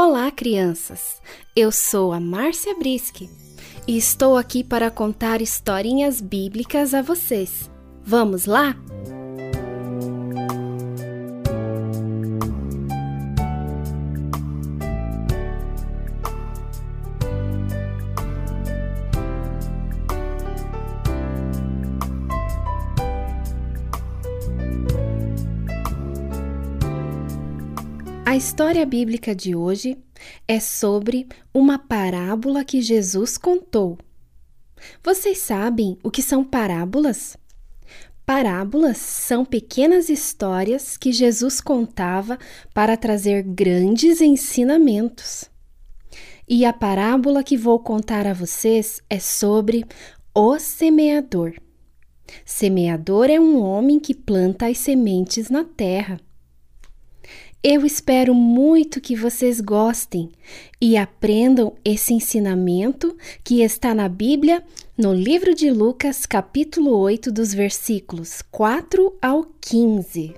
Olá, crianças! Eu sou a Márcia Brisque e estou aqui para contar historinhas bíblicas a vocês. Vamos lá? História bíblica de hoje é sobre uma parábola que Jesus contou. Vocês sabem o que são parábolas? Parábolas são pequenas histórias que Jesus contava para trazer grandes ensinamentos. E a parábola que vou contar a vocês é sobre o semeador. Semeador é um homem que planta as sementes na terra. Eu espero muito que vocês gostem e aprendam esse ensinamento que está na Bíblia, no livro de Lucas, capítulo 8, dos versículos 4 ao 15.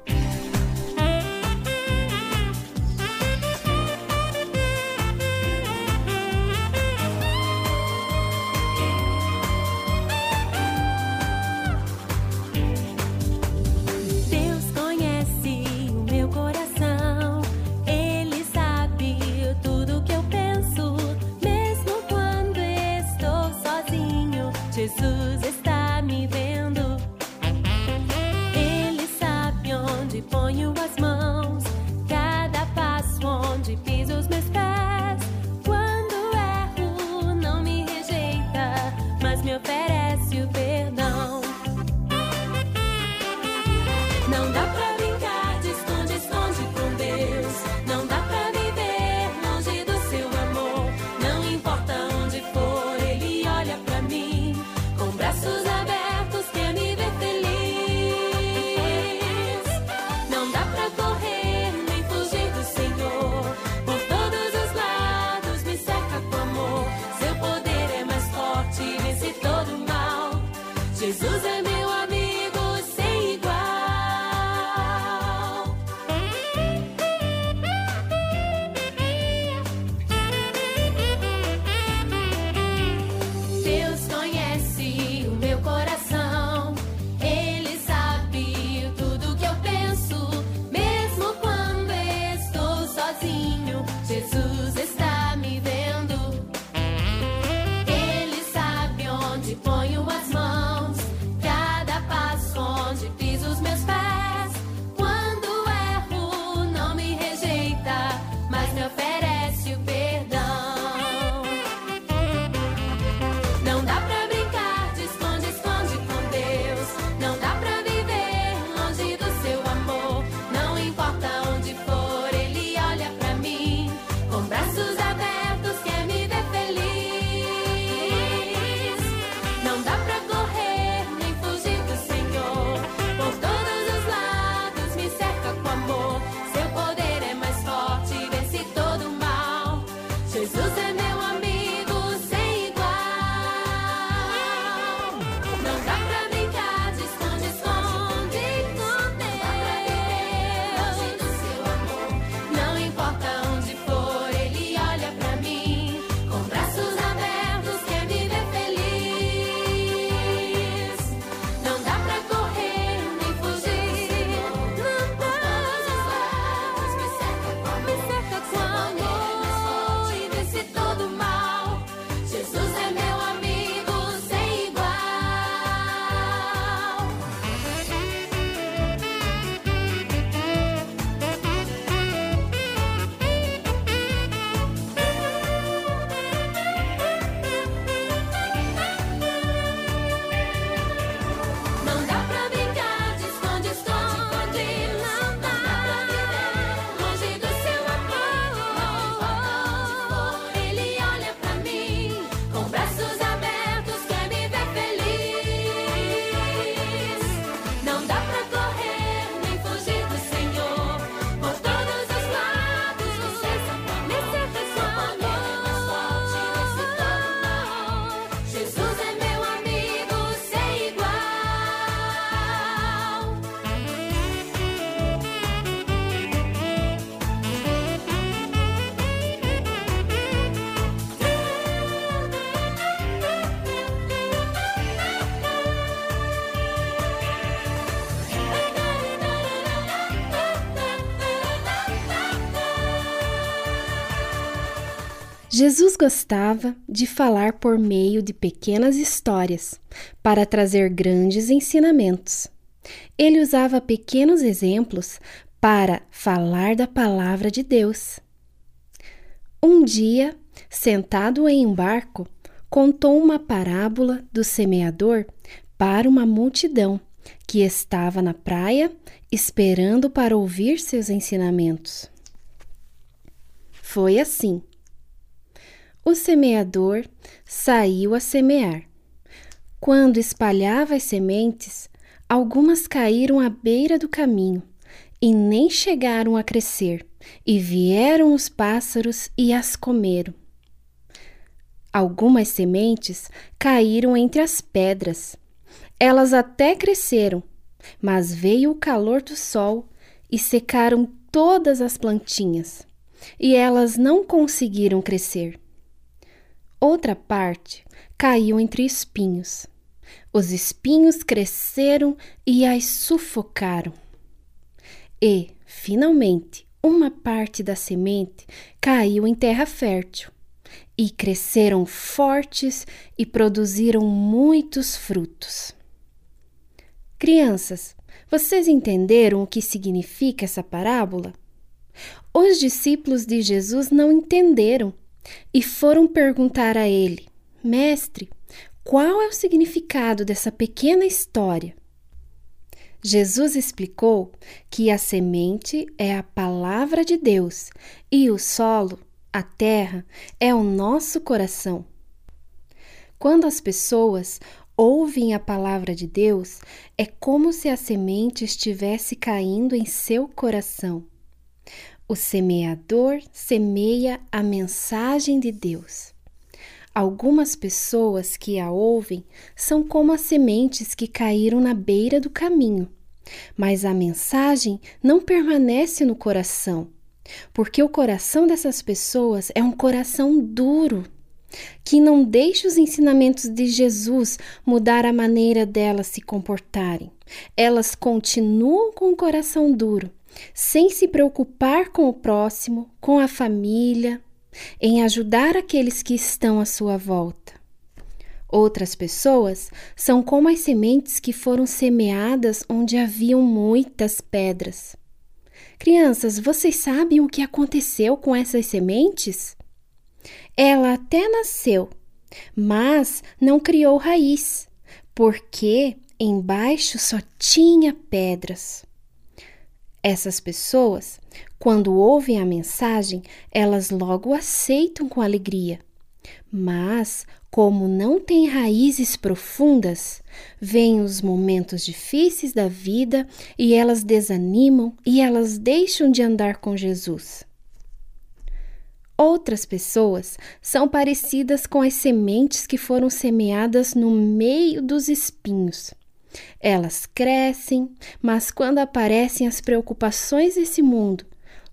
Onde ponho as mãos, cada passo onde piso os meus pés. Jesus gostava de falar por meio de pequenas histórias para trazer grandes ensinamentos. Ele usava pequenos exemplos para falar da palavra de Deus. Um dia, sentado em um barco, contou uma parábola do semeador para uma multidão que estava na praia esperando para ouvir seus ensinamentos. Foi assim. O semeador saiu a semear. Quando espalhava as sementes, algumas caíram à beira do caminho e nem chegaram a crescer, e vieram os pássaros e as comeram. Algumas sementes caíram entre as pedras. Elas até cresceram, mas veio o calor do sol e secaram todas as plantinhas, e elas não conseguiram crescer. Outra parte caiu entre espinhos. Os espinhos cresceram e as sufocaram. E, finalmente, uma parte da semente caiu em terra fértil e cresceram fortes e produziram muitos frutos. Crianças, vocês entenderam o que significa essa parábola? Os discípulos de Jesus não entenderam e foram perguntar a ele: Mestre, qual é o significado dessa pequena história? Jesus explicou que a semente é a palavra de Deus e o solo, a terra, é o nosso coração. Quando as pessoas ouvem a palavra de Deus, é como se a semente estivesse caindo em seu coração. O semeador semeia a mensagem de Deus. Algumas pessoas que a ouvem são como as sementes que caíram na beira do caminho, mas a mensagem não permanece no coração, porque o coração dessas pessoas é um coração duro, que não deixa os ensinamentos de Jesus mudar a maneira delas se comportarem. Elas continuam com o coração duro sem se preocupar com o próximo, com a família, em ajudar aqueles que estão à sua volta. Outras pessoas são como as sementes que foram semeadas onde haviam muitas pedras. Crianças, vocês sabem o que aconteceu com essas sementes? Ela até nasceu, mas não criou raiz, porque embaixo só tinha pedras. Essas pessoas, quando ouvem a mensagem, elas logo aceitam com alegria. Mas, como não têm raízes profundas, vêm os momentos difíceis da vida e elas desanimam e elas deixam de andar com Jesus. Outras pessoas são parecidas com as sementes que foram semeadas no meio dos espinhos. Elas crescem, mas quando aparecem as preocupações desse mundo,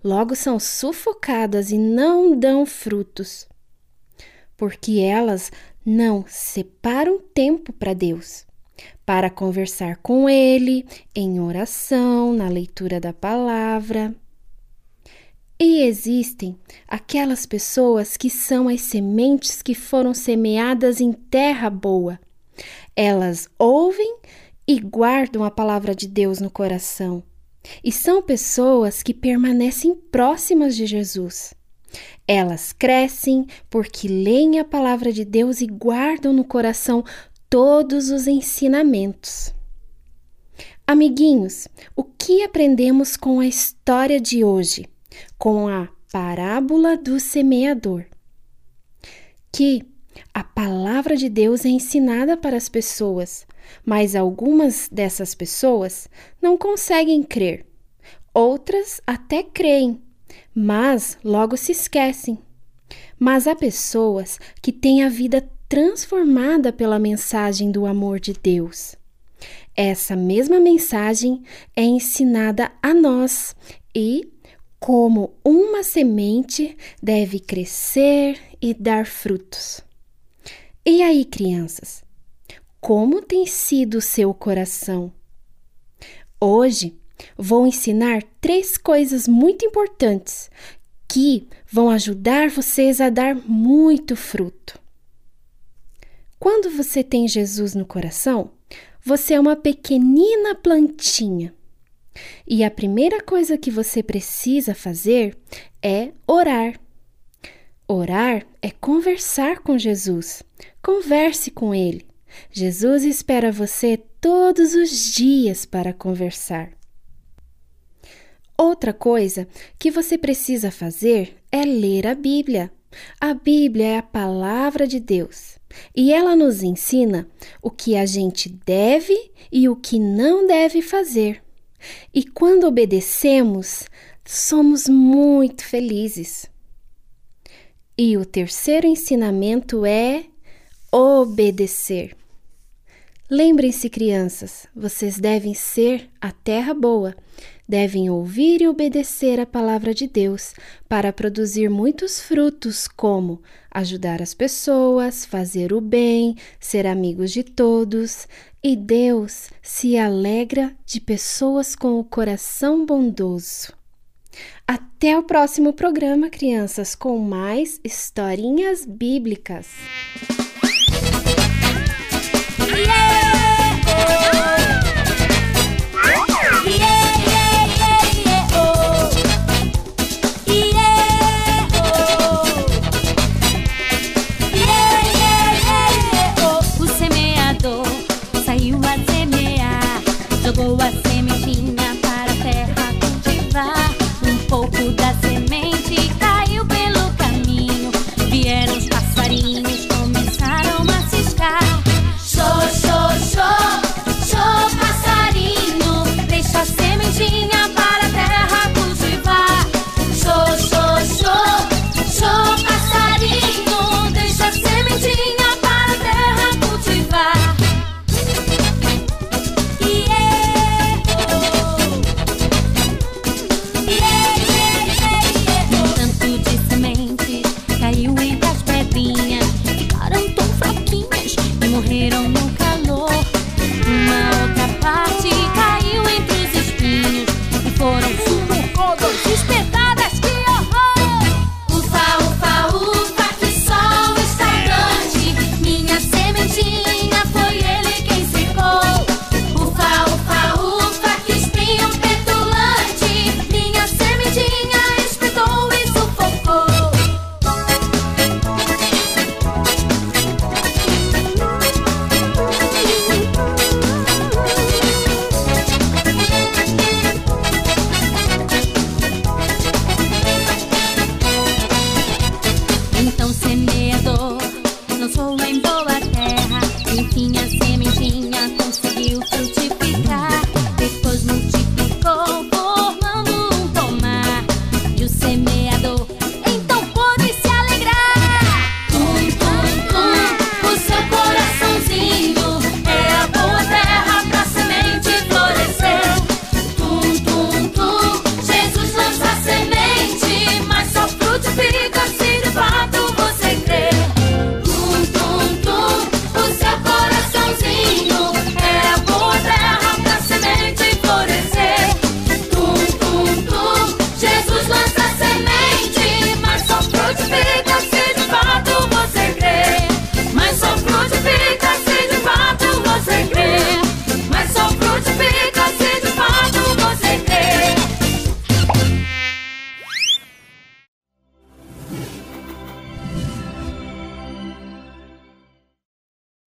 logo são sufocadas e não dão frutos. Porque elas não separam tempo para Deus, para conversar com Ele em oração, na leitura da palavra. E existem aquelas pessoas que são as sementes que foram semeadas em terra boa. Elas ouvem e guardam a palavra de Deus no coração. E são pessoas que permanecem próximas de Jesus. Elas crescem porque leem a palavra de Deus e guardam no coração todos os ensinamentos. Amiguinhos, o que aprendemos com a história de hoje, com a parábola do semeador? Que a palavra de Deus é ensinada para as pessoas, mas algumas dessas pessoas não conseguem crer. Outras até creem, mas logo se esquecem. Mas há pessoas que têm a vida transformada pela mensagem do amor de Deus. Essa mesma mensagem é ensinada a nós e, como uma semente, deve crescer e dar frutos. E aí, crianças? Como tem sido o seu coração? Hoje vou ensinar três coisas muito importantes que vão ajudar vocês a dar muito fruto. Quando você tem Jesus no coração, você é uma pequenina plantinha. E a primeira coisa que você precisa fazer é orar. Orar é conversar com Jesus. Converse com Ele. Jesus espera você todos os dias para conversar. Outra coisa que você precisa fazer é ler a Bíblia. A Bíblia é a palavra de Deus e ela nos ensina o que a gente deve e o que não deve fazer. E quando obedecemos, somos muito felizes. E o terceiro ensinamento é obedecer. Lembrem-se, crianças, vocês devem ser a terra boa, devem ouvir e obedecer a palavra de Deus para produzir muitos frutos, como ajudar as pessoas, fazer o bem, ser amigos de todos. E Deus se alegra de pessoas com o coração bondoso. Até o próximo programa, crianças, com mais historinhas bíblicas.